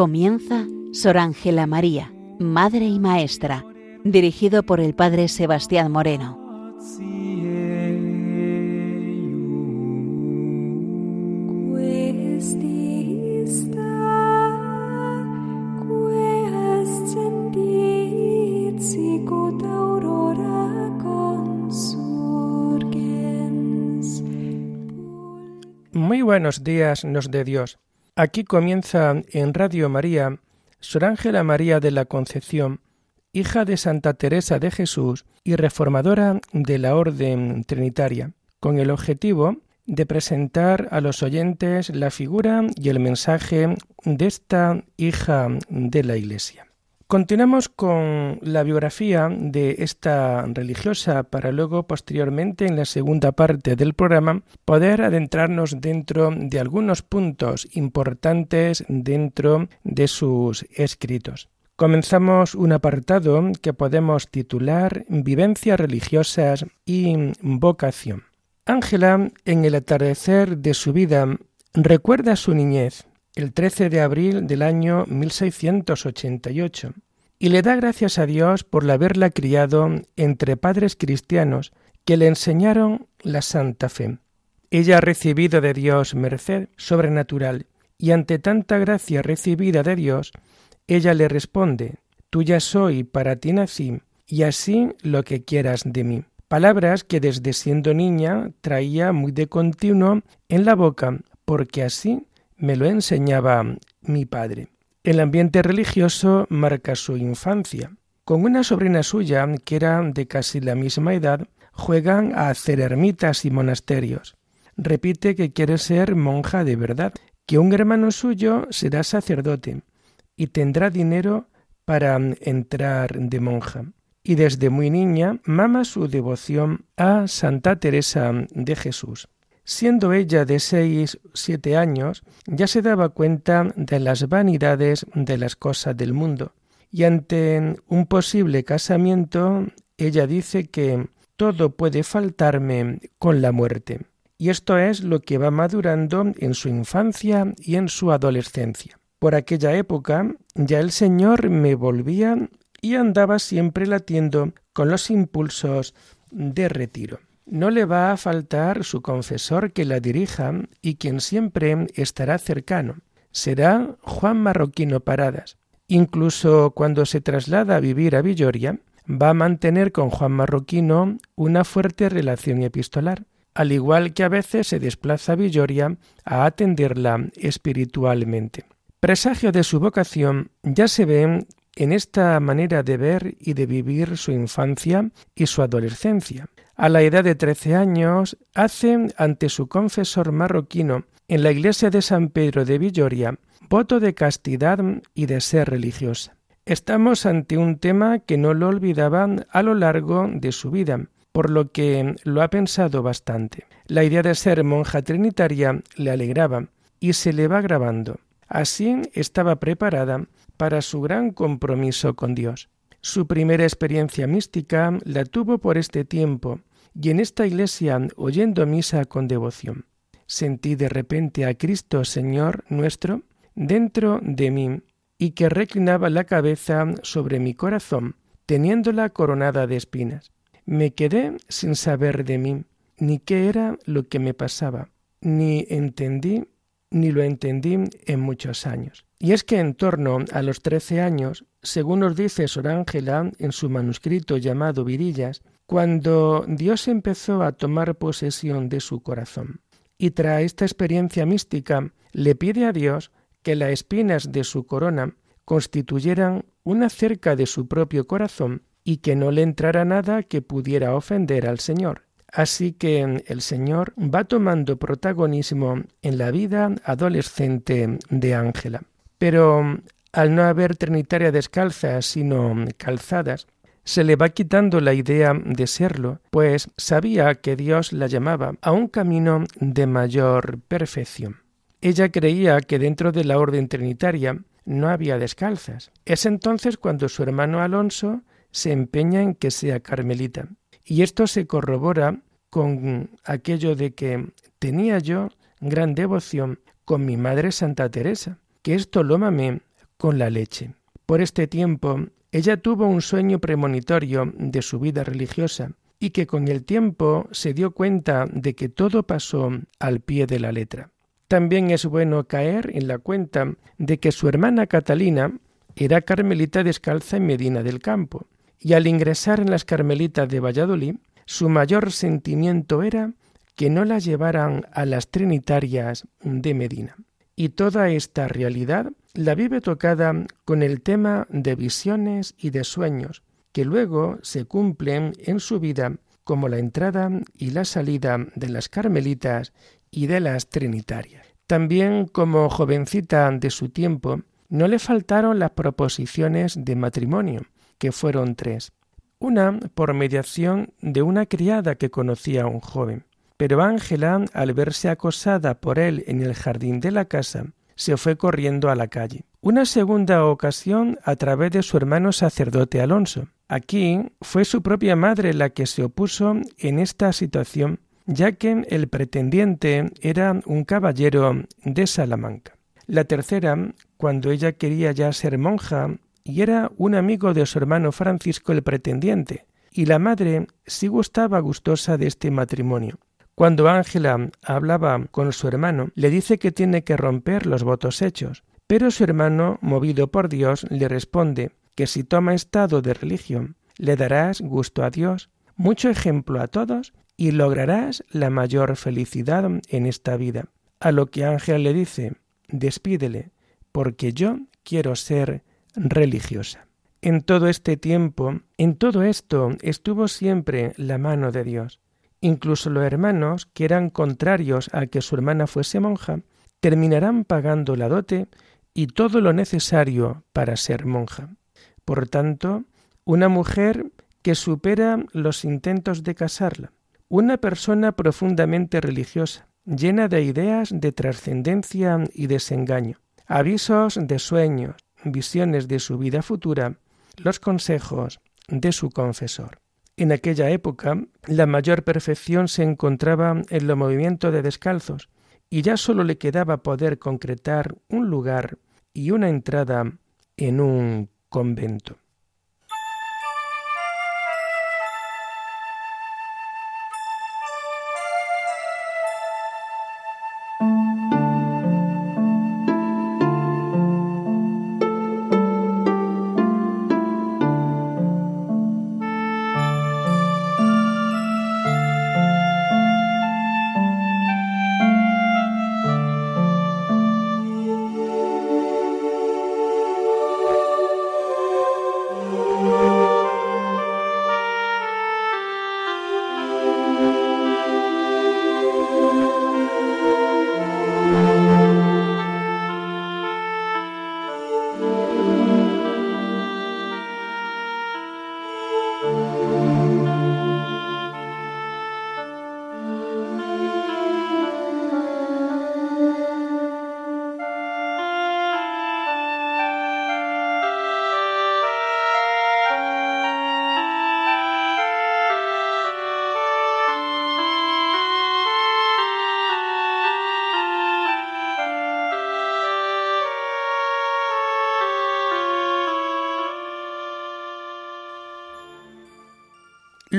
Comienza Sor Ángela María, Madre y Maestra, dirigido por el Padre Sebastián Moreno. Muy buenos días nos de Dios. Aquí comienza en Radio María Sor Ángela María de la Concepción, hija de Santa Teresa de Jesús y reformadora de la Orden Trinitaria, con el objetivo de presentar a los oyentes la figura y el mensaje de esta hija de la Iglesia. Continuamos con la biografía de esta religiosa para luego posteriormente en la segunda parte del programa poder adentrarnos dentro de algunos puntos importantes dentro de sus escritos. Comenzamos un apartado que podemos titular Vivencias religiosas y vocación. Ángela, en el atardecer de su vida, recuerda su niñez, el 13 de abril del año 1688 y le da gracias a Dios por haberla criado entre padres cristianos que le enseñaron la santa fe. Ella ha recibido de Dios merced sobrenatural y ante tanta gracia recibida de Dios, ella le responde, Tuya soy, para ti nací, y así lo que quieras de mí. Palabras que desde siendo niña traía muy de continuo en la boca, porque así me lo enseñaba mi padre. El ambiente religioso marca su infancia. Con una sobrina suya, que era de casi la misma edad, juegan a hacer ermitas y monasterios. Repite que quiere ser monja de verdad, que un hermano suyo será sacerdote y tendrá dinero para entrar de monja. Y desde muy niña mama su devoción a Santa Teresa de Jesús. Siendo ella de seis, siete años, ya se daba cuenta de las vanidades de las cosas del mundo, y ante un posible casamiento, ella dice que todo puede faltarme con la muerte. Y esto es lo que va madurando en su infancia y en su adolescencia. Por aquella época ya el Señor me volvía y andaba siempre latiendo con los impulsos de retiro. No le va a faltar su confesor que la dirija y quien siempre estará cercano. Será Juan Marroquino Paradas. Incluso cuando se traslada a vivir a Villoria, va a mantener con Juan Marroquino una fuerte relación epistolar, al igual que a veces se desplaza a Villoria a atenderla espiritualmente. Presagio de su vocación ya se ve en esta manera de ver y de vivir su infancia y su adolescencia. A la edad de trece años, hace ante su confesor marroquino en la iglesia de San Pedro de Villoria voto de castidad y de ser religiosa. Estamos ante un tema que no lo olvidaba a lo largo de su vida, por lo que lo ha pensado bastante. La idea de ser monja trinitaria le alegraba y se le va grabando. Así estaba preparada para su gran compromiso con Dios. Su primera experiencia mística la tuvo por este tiempo y en esta iglesia oyendo misa con devoción. Sentí de repente a Cristo Señor nuestro dentro de mí y que reclinaba la cabeza sobre mi corazón, teniéndola coronada de espinas. Me quedé sin saber de mí, ni qué era lo que me pasaba, ni entendí, ni lo entendí en muchos años. Y es que en torno a los trece años, según nos dice Sor Ángela en su manuscrito llamado Virillas, cuando Dios empezó a tomar posesión de su corazón. Y tras esta experiencia mística, le pide a Dios que las espinas de su corona constituyeran una cerca de su propio corazón y que no le entrara nada que pudiera ofender al Señor. Así que el Señor va tomando protagonismo en la vida adolescente de Ángela. Pero al no haber trinitaria descalzas, sino calzadas, se le va quitando la idea de serlo, pues sabía que Dios la llamaba a un camino de mayor perfección. Ella creía que dentro de la orden trinitaria no había descalzas. Es entonces cuando su hermano Alonso se empeña en que sea carmelita Y esto se corrobora con aquello de que tenía yo gran devoción con mi madre Santa Teresa, que esto lo mamé con la leche. Por este tiempo, ella tuvo un sueño premonitorio de su vida religiosa y que con el tiempo se dio cuenta de que todo pasó al pie de la letra. También es bueno caer en la cuenta de que su hermana Catalina era carmelita descalza en Medina del Campo, y al ingresar en las carmelitas de Valladolid, su mayor sentimiento era que no la llevaran a las trinitarias de Medina. Y toda esta realidad la vive tocada con el tema de visiones y de sueños, que luego se cumplen en su vida como la entrada y la salida de las carmelitas y de las trinitarias. También como jovencita de su tiempo, no le faltaron las proposiciones de matrimonio, que fueron tres. Una por mediación de una criada que conocía a un joven. Pero Ángela, al verse acosada por él en el jardín de la casa, se fue corriendo a la calle. Una segunda ocasión a través de su hermano sacerdote Alonso. Aquí fue su propia madre la que se opuso en esta situación, ya que el pretendiente era un caballero de Salamanca. La tercera, cuando ella quería ya ser monja y era un amigo de su hermano Francisco el pretendiente, y la madre sí gustaba gustosa de este matrimonio. Cuando Ángela hablaba con su hermano, le dice que tiene que romper los votos hechos, pero su hermano, movido por Dios, le responde que si toma estado de religión, le darás gusto a Dios, mucho ejemplo a todos, y lograrás la mayor felicidad en esta vida. A lo que Ángel le dice, despídele, porque yo quiero ser religiosa. En todo este tiempo, en todo esto estuvo siempre la mano de Dios. Incluso los hermanos, que eran contrarios a que su hermana fuese monja, terminarán pagando la dote y todo lo necesario para ser monja. Por tanto, una mujer que supera los intentos de casarla, una persona profundamente religiosa, llena de ideas de trascendencia y desengaño, avisos de sueños, visiones de su vida futura, los consejos de su confesor. En aquella época, la mayor perfección se encontraba en los movimientos de descalzos, y ya sólo le quedaba poder concretar un lugar y una entrada en un convento.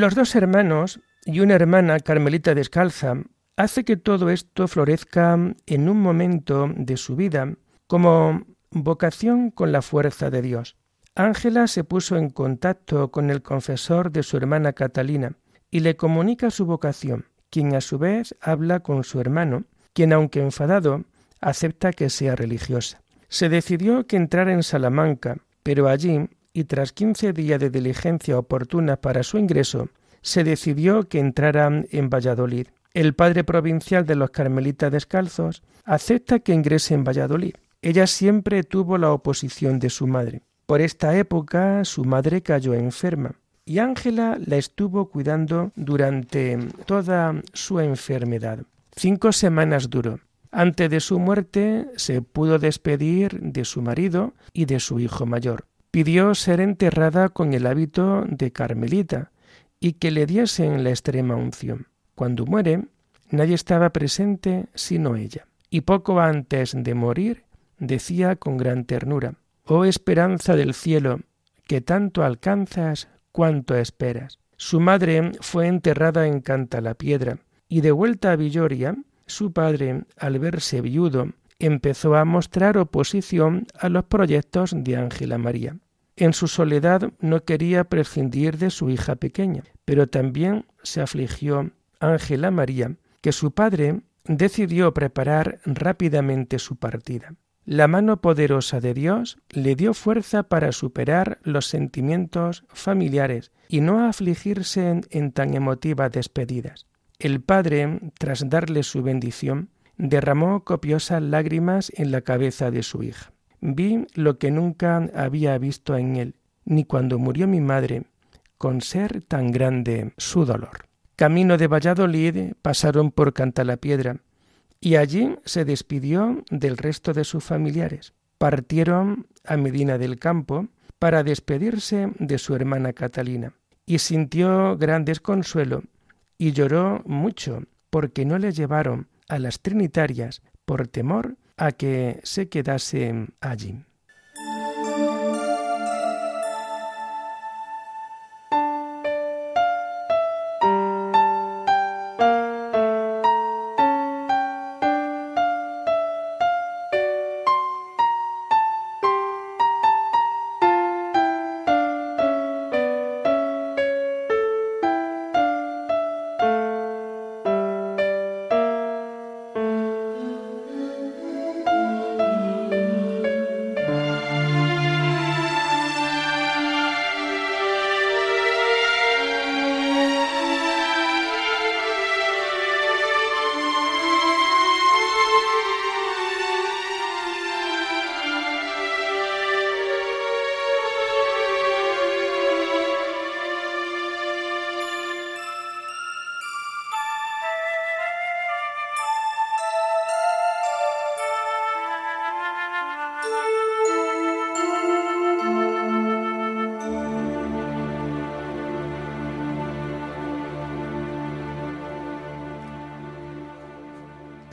Los dos hermanos y una hermana carmelita descalza hace que todo esto florezca en un momento de su vida como vocación con la fuerza de Dios. Ángela se puso en contacto con el confesor de su hermana Catalina y le comunica su vocación, quien a su vez habla con su hermano, quien aunque enfadado, acepta que sea religiosa. Se decidió que entrara en Salamanca, pero allí y tras quince días de diligencia oportuna para su ingreso, se decidió que entrara en Valladolid. El padre provincial de los carmelitas descalzos acepta que ingrese en Valladolid. Ella siempre tuvo la oposición de su madre. Por esta época su madre cayó enferma y Ángela la estuvo cuidando durante toda su enfermedad. Cinco semanas duró. Antes de su muerte se pudo despedir de su marido y de su hijo mayor pidió ser enterrada con el hábito de Carmelita, y que le diesen la extrema unción. Cuando muere, nadie estaba presente sino ella. Y poco antes de morir, decía con gran ternura, Oh esperanza del cielo, que tanto alcanzas cuanto esperas. Su madre fue enterrada en Cantalapiedra, y de vuelta a Villoria, su padre, al verse viudo, empezó a mostrar oposición a los proyectos de Ángela María. En su soledad no quería prescindir de su hija pequeña, pero también se afligió Ángela María, que su padre decidió preparar rápidamente su partida. La mano poderosa de Dios le dio fuerza para superar los sentimientos familiares y no afligirse en, tan emotivas despedidas. El padre, tras darle su bendición, derramó copiosas lágrimas en la cabeza de su hija. Vi lo que nunca había visto en él, ni cuando murió mi madre, con ser tan grande su dolor. Camino de Valladolid pasaron por Cantalapiedra, y allí se despidió del resto de sus familiares. Partieron a Medina del Campo para despedirse de su hermana Catalina, y sintió gran desconsuelo y lloró mucho porque no le llevaron a las Trinitarias por temor a que se quedase allí.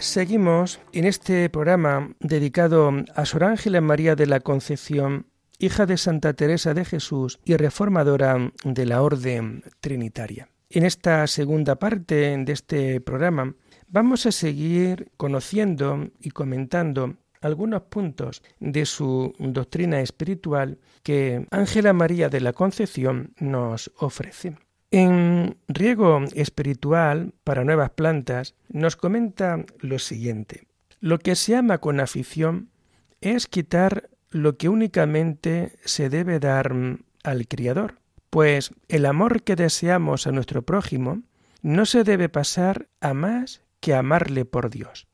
Seguimos en este programa dedicado a Sor Ángela María de la Concepción, hija de Santa Teresa de Jesús y reformadora de la Orden Trinitaria. En esta segunda parte de este programa vamos a seguir conociendo y comentando algunos puntos de su doctrina espiritual que Ángela María de la Concepción nos ofrece. En Riego Espiritual para Nuevas Plantas nos comenta lo siguiente. Lo que se ama con afición es quitar lo que únicamente se debe dar al Criador, pues el amor que deseamos a nuestro prójimo no se debe pasar a más que amarle por Dios.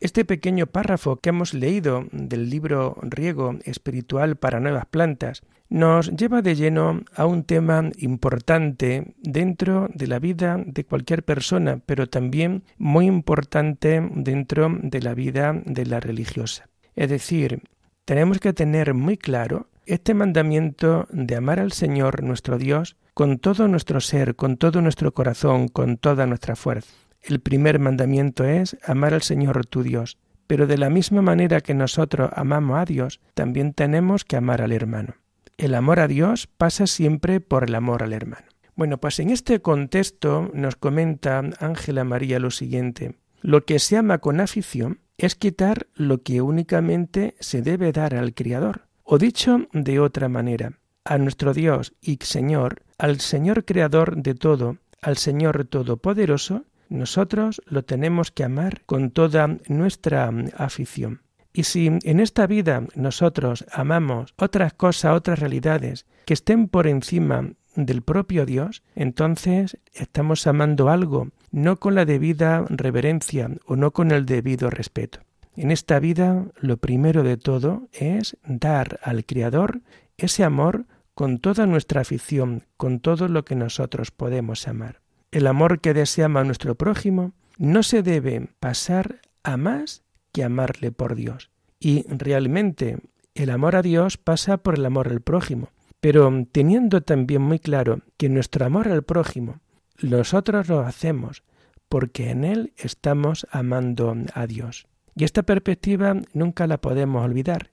Este pequeño párrafo que hemos leído del libro Riego Espiritual para Nuevas Plantas nos lleva de lleno a un tema importante dentro de la vida de cualquier persona, pero también muy importante dentro de la vida de la religiosa. Es decir, tenemos que tener muy claro este mandamiento de amar al Señor nuestro Dios con todo nuestro ser, con todo nuestro corazón, con toda nuestra fuerza. El primer mandamiento es amar al Señor tu Dios, pero de la misma manera que nosotros amamos a Dios, también tenemos que amar al hermano el amor a Dios pasa siempre por el amor al hermano. Bueno, pues en este contexto nos comenta Ángela María lo siguiente. Lo que se ama con afición es quitar lo que únicamente se debe dar al Criador. O dicho de otra manera, a nuestro Dios y Señor, al Señor Creador de todo, al Señor Todopoderoso, nosotros lo tenemos que amar con toda nuestra afición. Y si en esta vida nosotros amamos otras cosas, otras realidades que estén por encima del propio Dios, entonces estamos amando algo no con la debida reverencia o no con el debido respeto. En esta vida lo primero de todo es dar al Creador ese amor con toda nuestra afición, con todo lo que nosotros podemos amar. El amor que deseamos a nuestro prójimo no se debe pasar a más que amarle por Dios. Y realmente el amor a Dios pasa por el amor al prójimo, pero teniendo también muy claro que nuestro amor al prójimo nosotros lo hacemos porque en él estamos amando a Dios. Y esta perspectiva nunca la podemos olvidar.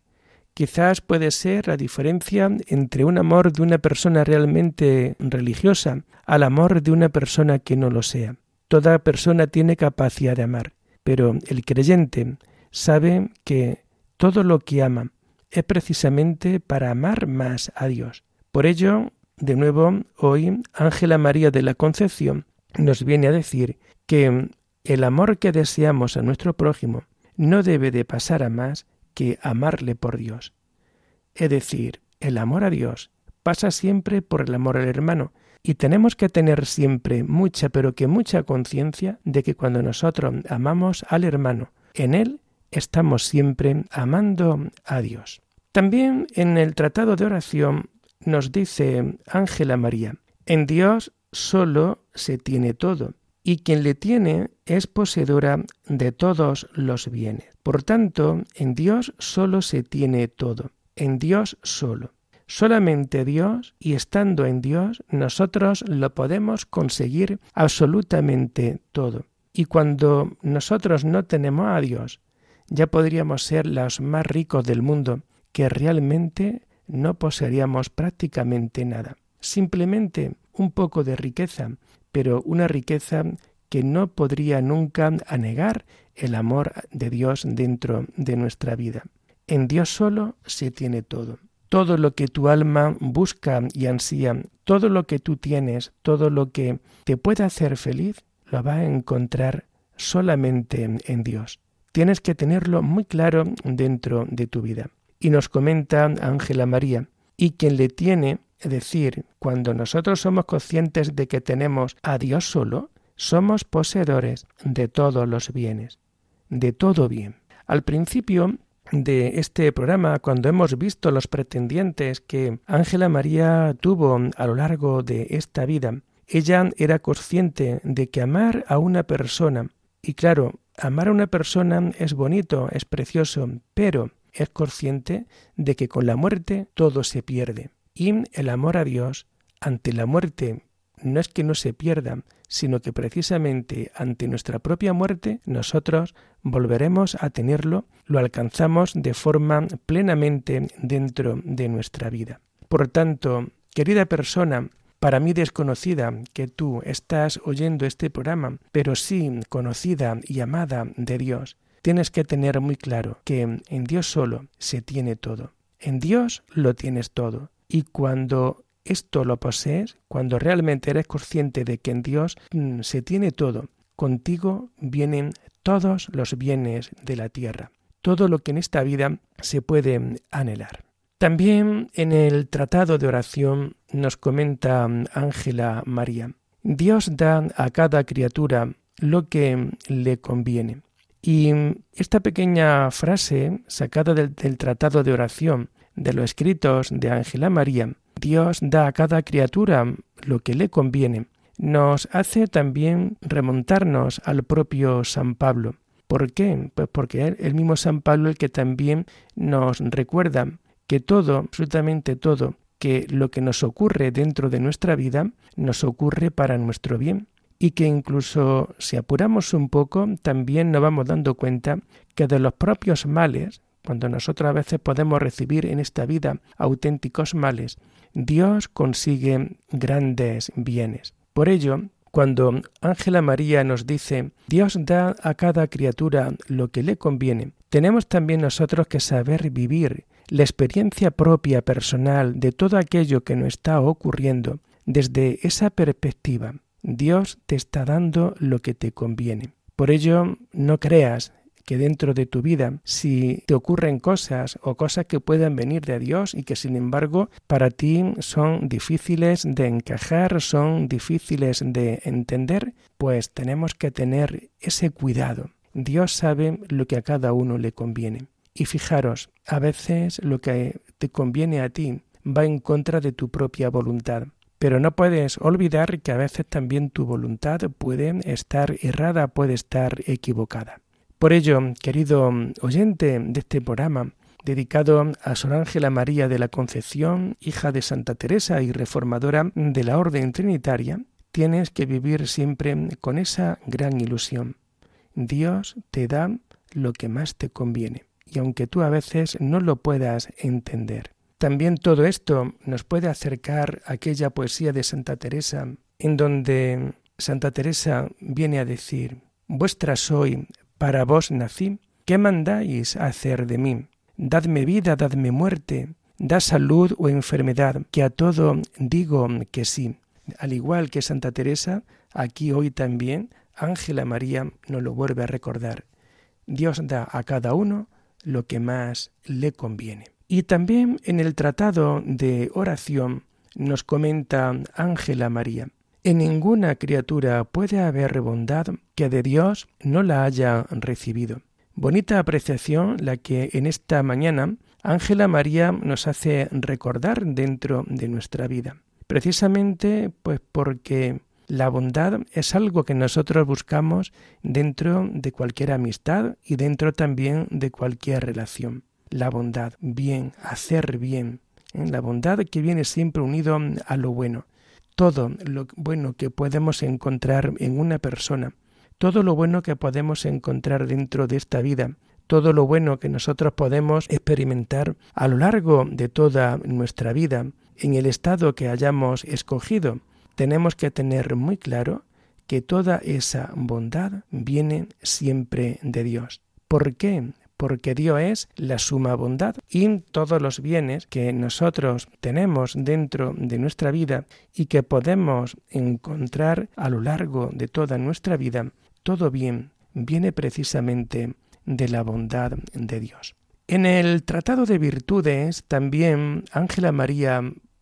Quizás puede ser la diferencia entre un amor de una persona realmente religiosa al amor de una persona que no lo sea. Toda persona tiene capacidad de amar, pero el creyente sabe que todo lo que ama es precisamente para amar más a Dios. Por ello, de nuevo, hoy Ángela María de la Concepción nos viene a decir que el amor que deseamos a nuestro prójimo no debe de pasar a más que amarle por Dios. Es decir, el amor a Dios pasa siempre por el amor al hermano, y tenemos que tener siempre mucha, pero que mucha conciencia de que cuando nosotros amamos al hermano, en él estamos siempre amando a Dios. También en el Tratado de Oración nos dice Ángela María, en Dios solo se tiene todo, y quien le tiene es poseedora de todos los bienes. Por tanto, en Dios solo se tiene todo, en Dios solo. Solamente Dios y estando en Dios nosotros lo podemos conseguir absolutamente todo. Y cuando nosotros no tenemos a Dios, ya podríamos ser los más ricos del mundo, que realmente no poseeríamos prácticamente nada. Simplemente un poco de riqueza, pero una riqueza que no podría nunca anegar el amor de Dios dentro de nuestra vida. En Dios solo se tiene todo. Todo lo que tu alma busca y ansía, todo lo que tú tienes, todo lo que te puede hacer feliz, lo va a encontrar solamente en Dios. Tienes que tenerlo muy claro dentro de tu vida. Y nos comenta Ángela María, y quien le tiene, es decir, cuando nosotros somos conscientes de que tenemos a Dios solo, somos poseedores de todos los bienes, de todo bien. Al principio de este programa, cuando hemos visto los pretendientes que Ángela María tuvo a lo largo de esta vida, ella era consciente de que amar a una persona, y claro, amar a una persona es bonito, es precioso, pero es consciente de que con la muerte todo se pierde. Y el amor a Dios ante la muerte no es que no se pierda, sino que precisamente ante nuestra propia muerte nosotros volveremos a tenerlo, lo alcanzamos de forma plenamente dentro de nuestra vida. Por tanto, querida persona, para mí desconocida, que tú estás oyendo este programa, pero sí conocida y amada de Dios, tienes que tener muy claro que en Dios solo se tiene todo. En Dios lo tienes todo. Y cuando esto lo posees, cuando realmente eres consciente de que en Dios mm, se tiene todo, contigo vienen todos los bienes de la tierra, todo lo que en esta vida se puede anhelar. También en el tratado de oración nos comenta mm, Ángela María, Dios da a cada criatura lo que le conviene. Y mm, esta pequeña frase sacada del, del tratado de oración de los escritos de Ángela María Dios da a cada criatura lo que le conviene, nos hace también remontarnos al propio San Pablo. ¿Por qué? Pues porque el mismo San Pablo el que también nos recuerda que todo, absolutamente todo, que lo que nos ocurre dentro de nuestra vida nos ocurre para nuestro bien y que incluso si apuramos un poco también nos vamos dando cuenta que de los propios males, cuando nosotros a veces podemos recibir en esta vida auténticos males, Dios consigue grandes bienes. Por ello, cuando Ángela María nos dice Dios da a cada criatura lo que le conviene, tenemos también nosotros que saber vivir la experiencia propia personal de todo aquello que nos está ocurriendo desde esa perspectiva. Dios te está dando lo que te conviene. Por ello, no creas que dentro de tu vida, si te ocurren cosas o cosas que puedan venir de Dios y que sin embargo para ti son difíciles de encajar, son difíciles de entender, pues tenemos que tener ese cuidado. Dios sabe lo que a cada uno le conviene. Y fijaros, a veces lo que te conviene a ti va en contra de tu propia voluntad. Pero no puedes olvidar que a veces también tu voluntad puede estar errada, puede estar equivocada. Por ello, querido oyente de este programa, dedicado a Sor Ángela María de la Concepción, hija de Santa Teresa y reformadora de la Orden Trinitaria, tienes que vivir siempre con esa gran ilusión. Dios te da lo que más te conviene, y aunque tú a veces no lo puedas entender. También todo esto nos puede acercar a aquella poesía de Santa Teresa, en donde Santa Teresa viene a decir, Vuestra soy, para vos nací, ¿qué mandáis hacer de mí? Dadme vida, dadme muerte, da salud o enfermedad, que a todo digo que sí. Al igual que Santa Teresa, aquí hoy también Ángela María nos lo vuelve a recordar. Dios da a cada uno lo que más le conviene. Y también en el tratado de oración nos comenta Ángela María, en ninguna criatura puede haber bondad que de Dios no la haya recibido. Bonita apreciación la que en esta mañana Ángela María nos hace recordar dentro de nuestra vida. Precisamente pues porque la bondad es algo que nosotros buscamos dentro de cualquier amistad y dentro también de cualquier relación. La bondad, bien, hacer bien. ¿eh? La bondad que viene siempre unido a lo bueno todo lo bueno que podemos encontrar en una persona, todo lo bueno que podemos encontrar dentro de esta vida, todo lo bueno que nosotros podemos experimentar a lo largo de toda nuestra vida, en el estado que hayamos escogido, tenemos que tener muy claro que toda esa bondad viene siempre de Dios. ¿Por qué? Porque Dios es la suma bondad y todos los bienes que nosotros tenemos dentro de nuestra vida y que podemos encontrar a lo largo de toda nuestra vida, todo bien viene precisamente de la bondad de Dios. En el Tratado de Virtudes también Ángela María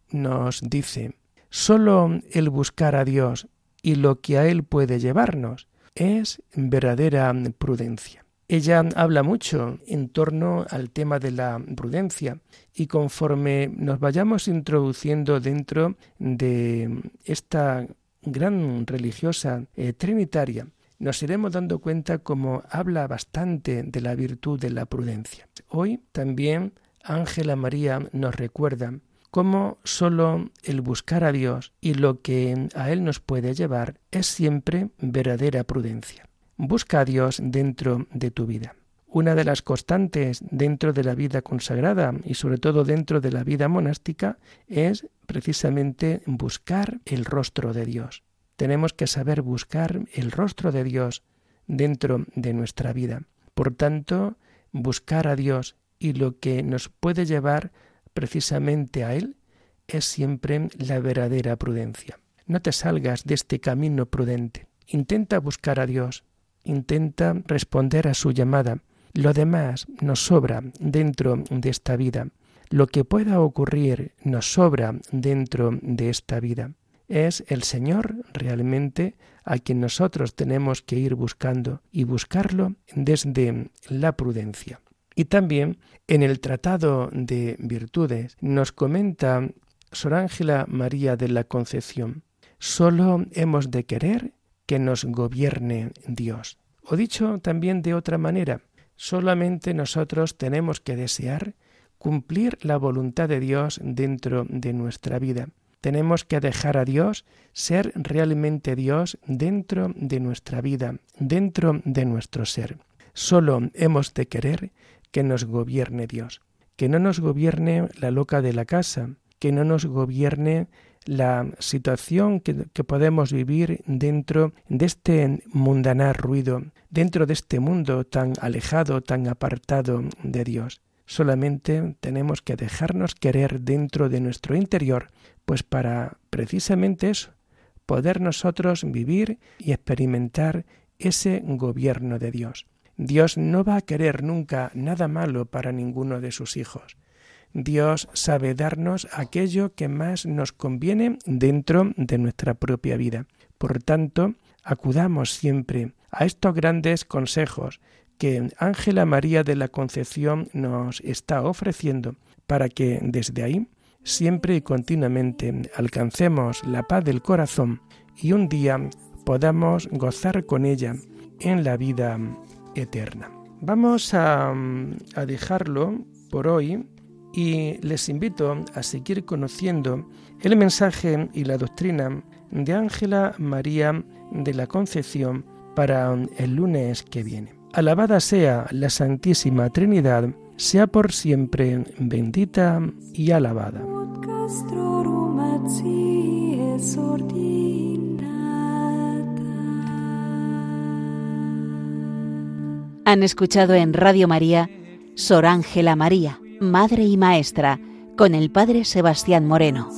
nos dice, solo el buscar a Dios y lo que a Él puede llevarnos es verdadera prudencia. Ella habla mucho en torno al tema de la prudencia y conforme nos vayamos introduciendo dentro de esta gran religiosa eh, trinitaria, nos iremos dando cuenta como habla bastante de la virtud de la prudencia. Hoy también Ángela María nos recuerda cómo sólo el buscar a Dios y lo que a Él nos puede llevar es siempre verdadera prudencia. Busca a Dios dentro de tu vida. Una de las constantes dentro de la vida consagrada y sobre todo dentro de la vida monástica es precisamente buscar el rostro de Dios. Tenemos que saber buscar el rostro de Dios dentro de nuestra vida. Por tanto, buscar a Dios y lo que nos puede llevar precisamente a Él es siempre la verdadera prudencia. No te salgas de este camino prudente. Intenta buscar a Dios, intenta responder a su llamada. Lo demás nos sobra dentro de esta vida. Lo que pueda ocurrir nos sobra dentro de esta vida. Es el Señor realmente a quien nosotros tenemos que ir buscando y buscarlo desde la prudencia. Y también en el Tratado de Virtudes nos comenta Sor Ángela María de la Concepción, solo hemos de querer que nos gobierne Dios. O dicho también de otra manera, solamente nosotros tenemos que desear cumplir la voluntad de Dios dentro de nuestra vida. Tenemos que dejar a Dios ser realmente Dios dentro de nuestra vida, dentro de nuestro ser. Solo hemos de querer que nos gobierne Dios, que no nos gobierne la loca de la casa, que no nos gobierne la situación que, podemos vivir dentro de este mundanar ruido, dentro de este mundo tan alejado, tan apartado de Dios. Solamente tenemos que dejarnos querer dentro de nuestro interior, pues para precisamente eso, poder nosotros vivir y experimentar ese gobierno de Dios. Dios no va a querer nunca nada malo para ninguno de sus hijos. Dios sabe darnos aquello que más nos conviene dentro de nuestra propia vida. Por tanto, acudamos siempre a estos grandes consejos que Ángela María de la Concepción nos está ofreciendo para que desde ahí siempre y continuamente alcancemos la paz del corazón y un día podamos gozar con ella en la vida eterna. Vamos a, a dejarlo por hoy y les invito a seguir conociendo el mensaje y la doctrina de Ángela María de la Concepción para el lunes que viene. Alabada sea la Santísima Trinidad, sea por siempre bendita y alabada. Han escuchado en Radio María Sor Ángela María, Madre y Maestra, con el Padre Sebastián Moreno.